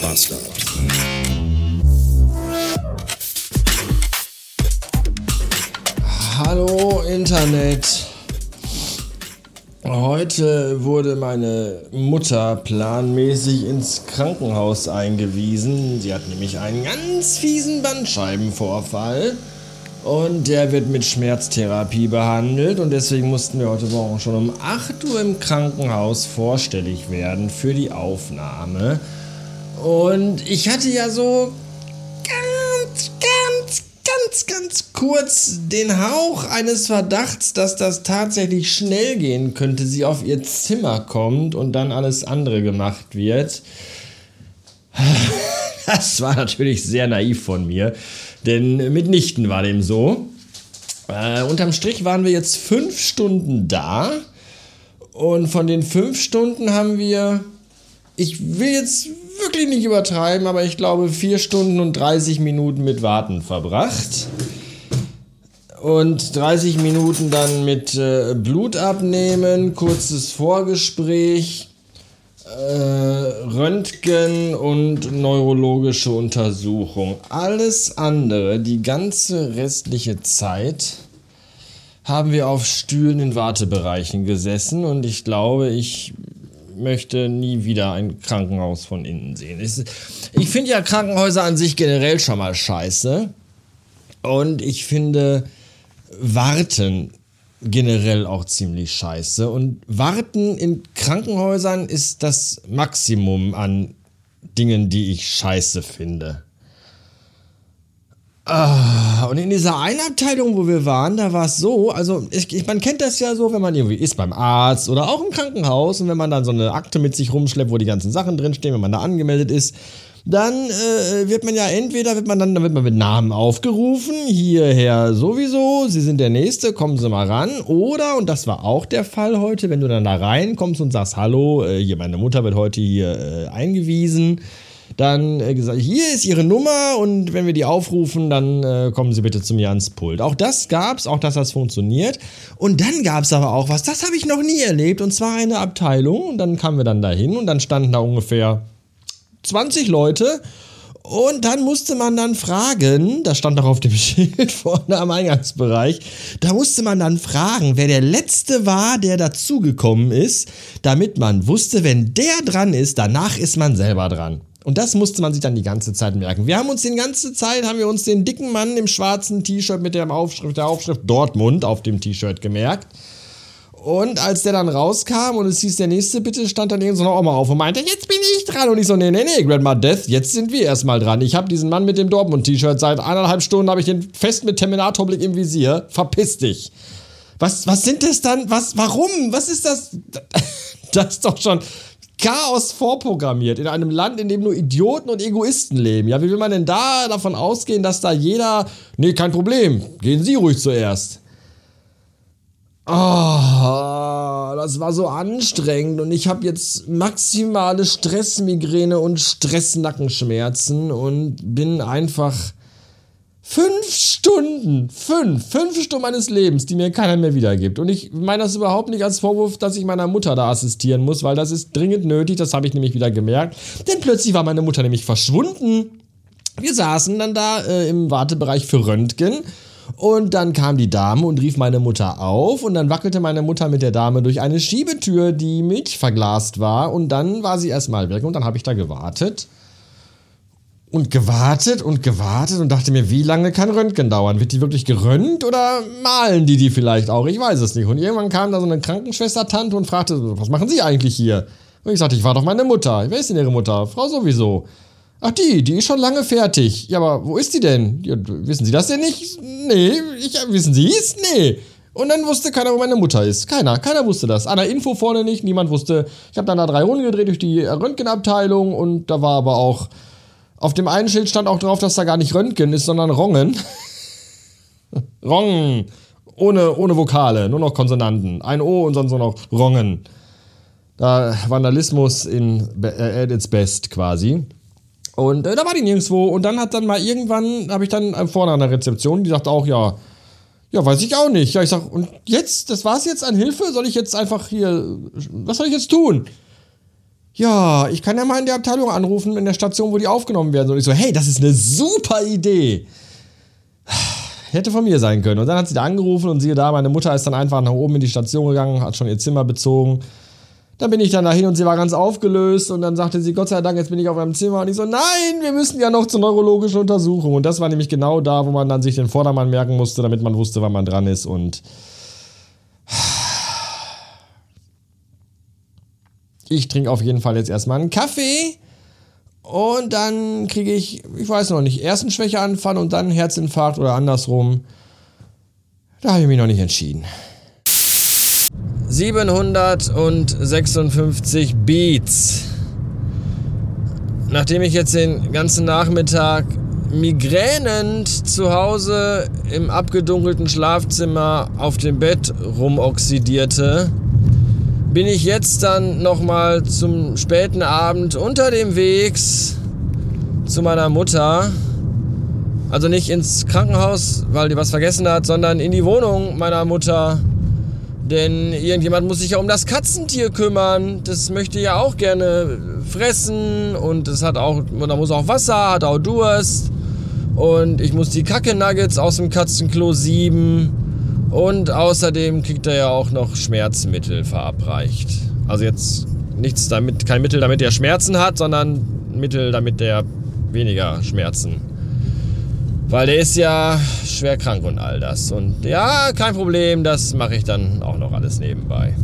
Podcaster. Hallo Internet. Heute wurde meine Mutter planmäßig ins Krankenhaus eingewiesen. Sie hat nämlich einen ganz fiesen Bandscheibenvorfall. Und der wird mit Schmerztherapie behandelt und deswegen mussten wir heute Morgen schon um 8 Uhr im Krankenhaus vorstellig werden für die Aufnahme. Und ich hatte ja so ganz, ganz, ganz, ganz kurz den Hauch eines Verdachts, dass das tatsächlich schnell gehen könnte, sie auf ihr Zimmer kommt und dann alles andere gemacht wird. Das war natürlich sehr naiv von mir. Denn mitnichten war dem so. Äh, unterm Strich waren wir jetzt fünf Stunden da. Und von den fünf Stunden haben wir, ich will jetzt wirklich nicht übertreiben, aber ich glaube vier Stunden und 30 Minuten mit Warten verbracht. Und 30 Minuten dann mit äh, Blut abnehmen, kurzes Vorgespräch, äh, Röntgen und neurologische Untersuchung. Alles andere, die ganze restliche Zeit, haben wir auf Stühlen in Wartebereichen gesessen und ich glaube, ich möchte nie wieder ein Krankenhaus von innen sehen. Ich finde ja Krankenhäuser an sich generell schon mal scheiße. Und ich finde Warten generell auch ziemlich scheiße. Und warten in Krankenhäusern ist das Maximum an Dingen, die ich scheiße finde. Ah, und in dieser einen Abteilung, wo wir waren, da war es so, also ich, ich, man kennt das ja so, wenn man irgendwie ist beim Arzt oder auch im Krankenhaus und wenn man dann so eine Akte mit sich rumschleppt, wo die ganzen Sachen drinstehen, wenn man da angemeldet ist, dann äh, wird man ja entweder wird man dann, dann wird man mit Namen aufgerufen, hierher sowieso, Sie sind der Nächste, kommen Sie mal ran. Oder, und das war auch der Fall heute, wenn du dann da reinkommst und sagst, hallo, äh, hier, meine Mutter wird heute hier äh, eingewiesen, dann äh, gesagt, hier ist Ihre Nummer und wenn wir die aufrufen, dann äh, kommen Sie bitte zu mir ans Pult. Auch das gab's, auch das hat funktioniert. Und dann gab's aber auch was, das habe ich noch nie erlebt, und zwar eine Abteilung. Und dann kamen wir dann dahin und dann standen da ungefähr 20 Leute. Und dann musste man dann fragen, das stand auch auf dem Schild vorne am Eingangsbereich, da musste man dann fragen, wer der Letzte war, der dazugekommen ist, damit man wusste, wenn der dran ist, danach ist man selber dran. Und das musste man sich dann die ganze Zeit merken. Wir haben uns die ganze Zeit, haben wir uns den dicken Mann im schwarzen T-Shirt mit der Aufschrift, der Aufschrift Dortmund auf dem T-Shirt gemerkt. Und als der dann rauskam und es hieß, der nächste bitte, stand dann irgend so eine Oma auf und meinte, jetzt bin ich dran. Und ich so, nee, nee, nee, Grandma Death, jetzt sind wir erstmal dran. Ich habe diesen Mann mit dem Dortmund-T-Shirt seit eineinhalb Stunden, habe ich den fest mit Terminatorblick im Visier. Verpiss dich. Was, was sind das dann? Was, warum? Was ist das? Das ist doch schon Chaos vorprogrammiert in einem Land, in dem nur Idioten und Egoisten leben. Ja, wie will man denn da davon ausgehen, dass da jeder, nee, kein Problem, gehen Sie ruhig zuerst. Oh, das war so anstrengend und ich habe jetzt maximale Stressmigräne und Stressnackenschmerzen und bin einfach fünf Stunden, fünf, fünf Stunden meines Lebens, die mir keiner mehr wiedergibt. Und ich meine das überhaupt nicht als Vorwurf, dass ich meiner Mutter da assistieren muss, weil das ist dringend nötig, das habe ich nämlich wieder gemerkt. Denn plötzlich war meine Mutter nämlich verschwunden. Wir saßen dann da äh, im Wartebereich für Röntgen und dann kam die Dame und rief meine Mutter auf und dann wackelte meine Mutter mit der Dame durch eine Schiebetür, die milchverglast war und dann war sie erstmal weg und dann habe ich da gewartet und gewartet und gewartet und dachte mir, wie lange kann Röntgen dauern? Wird die wirklich gerönt oder malen die die vielleicht auch? Ich weiß es nicht. Und irgendwann kam da so eine Krankenschwester-Tante und fragte, was machen Sie eigentlich hier? Und ich sagte, ich war doch meine Mutter. Wer ist denn Ihre Mutter? Frau sowieso. Ach die, die ist schon lange fertig. Ja, aber wo ist die denn? Ja, wissen Sie das denn nicht? Nee, ich, wissen Sie es? Nee. Und dann wusste keiner, wo meine Mutter ist. Keiner, keiner wusste das. An der Info vorne nicht, niemand wusste. Ich habe dann da drei Runden gedreht durch die Röntgenabteilung und da war aber auch, auf dem einen Schild stand auch drauf, dass da gar nicht Röntgen ist, sondern Rongen. Rongen. Ohne, ohne Vokale, nur noch Konsonanten. Ein O und sonst nur noch Rongen. Da Vandalismus in, äh, at its best quasi. Und äh, da war die nirgendwo. Und dann hat dann mal irgendwann, habe ich dann äh, vorne an der Rezeption, die sagt auch, ja, ja, weiß ich auch nicht. Ja, ich sag, und jetzt, das war's jetzt an Hilfe? Soll ich jetzt einfach hier, was soll ich jetzt tun? Ja, ich kann ja mal in der Abteilung anrufen, in der Station, wo die aufgenommen werden. Und ich so, hey, das ist eine super Idee. Hätte von mir sein können. Und dann hat sie da angerufen und siehe da, meine Mutter ist dann einfach nach oben in die Station gegangen, hat schon ihr Zimmer bezogen. Dann bin ich dann dahin und sie war ganz aufgelöst und dann sagte sie, Gott sei Dank, jetzt bin ich auf meinem Zimmer. Und ich so, nein, wir müssen ja noch zur neurologischen Untersuchung. Und das war nämlich genau da, wo man dann sich den Vordermann merken musste, damit man wusste, wann man dran ist. Und ich trinke auf jeden Fall jetzt erstmal einen Kaffee und dann kriege ich, ich weiß noch nicht, erst einen Schwächeanfall und dann einen Herzinfarkt oder andersrum. Da habe ich mich noch nicht entschieden. 756 Beats. Nachdem ich jetzt den ganzen Nachmittag migränend zu Hause im abgedunkelten Schlafzimmer auf dem Bett rumoxidierte, bin ich jetzt dann nochmal zum späten Abend unter dem Wegs zu meiner Mutter. Also nicht ins Krankenhaus, weil die was vergessen hat, sondern in die Wohnung meiner Mutter. Denn irgendjemand muss sich ja um das Katzentier kümmern. Das möchte ja auch gerne fressen und es hat auch, da muss auch Wasser, hat auch Durst. Und ich muss die Kacke-Nuggets aus dem Katzenklo sieben. Und außerdem kriegt er ja auch noch Schmerzmittel verabreicht. Also jetzt nichts damit, kein Mittel, damit er Schmerzen hat, sondern Mittel, damit er weniger Schmerzen. Weil der ist ja schwer krank und all das. Und ja, kein Problem, das mache ich dann auch noch alles nebenbei.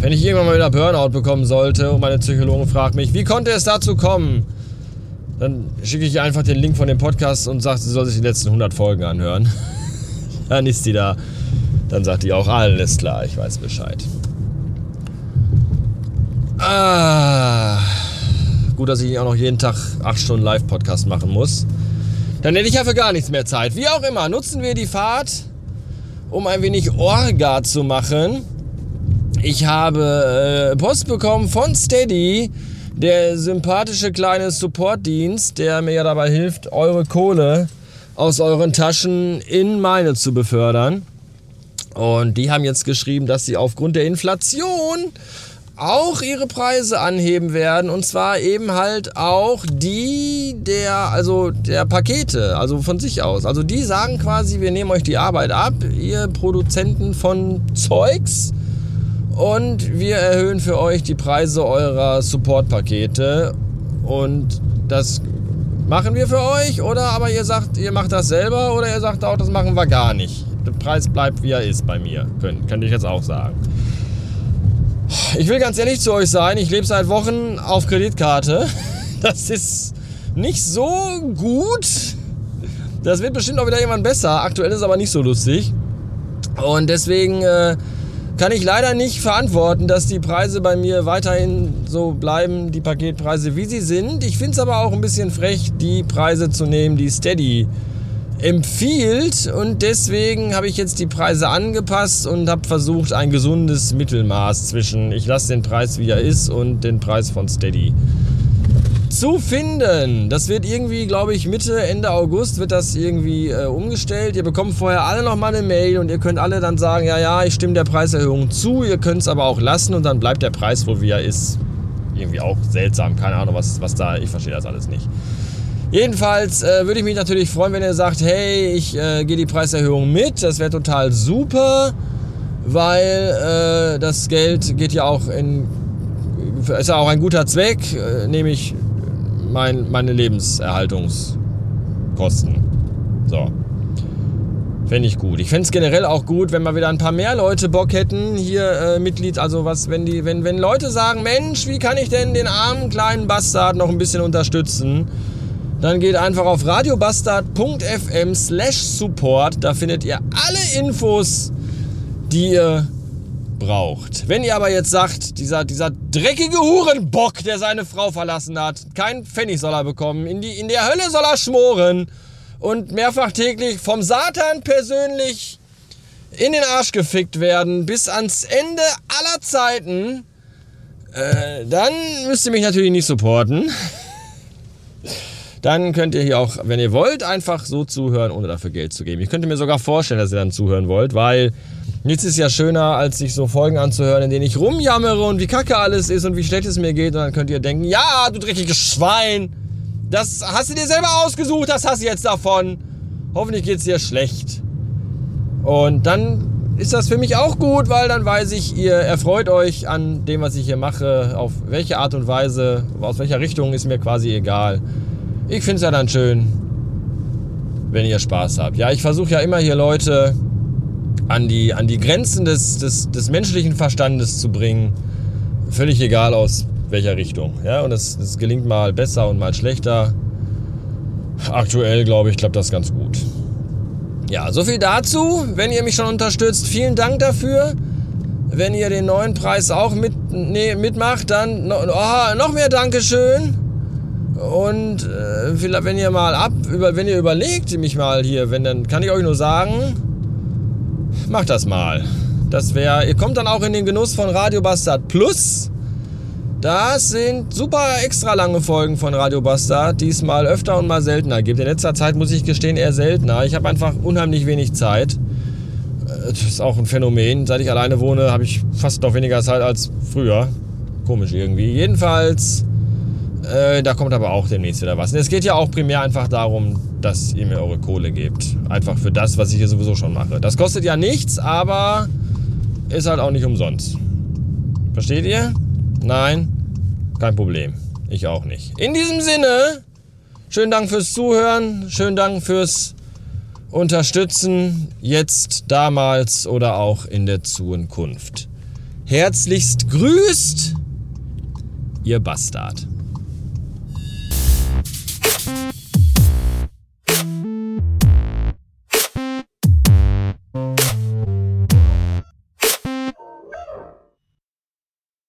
Wenn ich irgendwann mal wieder Burnout bekommen sollte und meine Psychologen fragt mich, wie konnte es dazu kommen? Dann schicke ich ihr einfach den Link von dem Podcast und sage, sie soll sich die letzten 100 Folgen anhören. dann ist die da. Dann sagt die auch, alles klar, ich weiß Bescheid. Ah, gut, dass ich auch noch jeden Tag 8 Stunden Live-Podcast machen muss. Dann hätte ich ja für gar nichts mehr Zeit. Wie auch immer, nutzen wir die Fahrt, um ein wenig Orga zu machen. Ich habe äh, Post bekommen von Steady der sympathische kleine Supportdienst, der mir ja dabei hilft, eure Kohle aus euren Taschen in meine zu befördern. Und die haben jetzt geschrieben, dass sie aufgrund der Inflation auch ihre Preise anheben werden und zwar eben halt auch die der also der Pakete, also von sich aus. Also die sagen quasi, wir nehmen euch die Arbeit ab, ihr Produzenten von Zeugs und wir erhöhen für euch die Preise eurer Support-Pakete. Und das machen wir für euch. Oder aber ihr sagt, ihr macht das selber. Oder ihr sagt auch, das machen wir gar nicht. Der Preis bleibt, wie er ist bei mir. Könnt, könnte ich jetzt auch sagen. Ich will ganz ehrlich zu euch sein. Ich lebe seit Wochen auf Kreditkarte. Das ist nicht so gut. Das wird bestimmt auch wieder jemand besser. Aktuell ist es aber nicht so lustig. Und deswegen... Äh, kann ich leider nicht verantworten, dass die Preise bei mir weiterhin so bleiben, die Paketpreise, wie sie sind. Ich finde es aber auch ein bisschen frech, die Preise zu nehmen, die Steady empfiehlt. Und deswegen habe ich jetzt die Preise angepasst und habe versucht, ein gesundes Mittelmaß zwischen ich lasse den Preis, wie er ist, und den Preis von Steady zu finden. Das wird irgendwie, glaube ich, Mitte, Ende August wird das irgendwie äh, umgestellt. Ihr bekommt vorher alle nochmal eine Mail und ihr könnt alle dann sagen, ja, ja, ich stimme der Preiserhöhung zu. Ihr könnt es aber auch lassen und dann bleibt der Preis, wo wie er ist. Irgendwie auch seltsam. Keine Ahnung, was, was da, ich verstehe das alles nicht. Jedenfalls äh, würde ich mich natürlich freuen, wenn ihr sagt, hey, ich äh, gehe die Preiserhöhung mit. Das wäre total super, weil äh, das Geld geht ja auch in, ist ja auch ein guter Zweck, äh, nämlich mein, meine Lebenserhaltungskosten. So. Fände ich gut. Ich fände es generell auch gut, wenn mal wieder ein paar mehr Leute Bock hätten, hier äh, Mitglied, also was, wenn die, wenn, wenn Leute sagen, Mensch, wie kann ich denn den armen kleinen Bastard noch ein bisschen unterstützen? Dann geht einfach auf radiobastard.fm slash support. Da findet ihr alle Infos, die ihr braucht. Wenn ihr aber jetzt sagt, dieser, dieser dreckige Hurenbock, der seine Frau verlassen hat, kein Pfennig soll er bekommen, in, die, in der Hölle soll er schmoren und mehrfach täglich vom Satan persönlich in den Arsch gefickt werden, bis ans Ende aller Zeiten, äh, dann müsst ihr mich natürlich nicht supporten. Dann könnt ihr hier auch, wenn ihr wollt, einfach so zuhören, ohne dafür Geld zu geben. Ich könnte mir sogar vorstellen, dass ihr dann zuhören wollt, weil Nichts ist ja schöner, als sich so Folgen anzuhören, in denen ich rumjammere und wie kacke alles ist und wie schlecht es mir geht. Und dann könnt ihr denken, ja, du dreckiges Schwein, das hast du dir selber ausgesucht, das hast du jetzt davon. Hoffentlich geht's dir schlecht. Und dann ist das für mich auch gut, weil dann weiß ich, ihr erfreut euch an dem, was ich hier mache. Auf welche Art und Weise, aus welcher Richtung ist mir quasi egal. Ich finde es ja dann schön, wenn ihr Spaß habt. Ja, ich versuche ja immer hier Leute an die, an die Grenzen des, des, des menschlichen Verstandes zu bringen. Völlig egal aus welcher Richtung. Ja, und es, es gelingt mal besser und mal schlechter. Aktuell glaube ich, klappt das ganz gut. Ja, so viel dazu. Wenn ihr mich schon unterstützt, vielen Dank dafür. Wenn ihr den neuen Preis auch mit, nee, mitmacht, dann noch, oh, noch mehr Dankeschön. Und äh, wenn ihr mal ab, über, wenn ihr überlegt, mich mal hier, wenn dann kann ich euch nur sagen, macht das mal. Das wäre, ihr kommt dann auch in den Genuss von Radio Bastard Plus. Das sind super extra lange Folgen von Radio Bastard, die es mal öfter und mal seltener gibt. In letzter Zeit muss ich gestehen eher seltener. Ich habe einfach unheimlich wenig Zeit. Äh, das ist auch ein Phänomen. Seit ich alleine wohne, habe ich fast noch weniger Zeit als früher. Komisch irgendwie. Jedenfalls, äh, da kommt aber auch demnächst wieder was. Und es geht ja auch primär einfach darum, dass ihr mir eure Kohle gebt. Einfach für das, was ich hier sowieso schon mache. Das kostet ja nichts, aber ist halt auch nicht umsonst. Versteht ihr? Nein? Kein Problem. Ich auch nicht. In diesem Sinne, schönen Dank fürs Zuhören, schönen Dank fürs Unterstützen, jetzt, damals oder auch in der Zukunft. Herzlichst grüßt, ihr Bastard.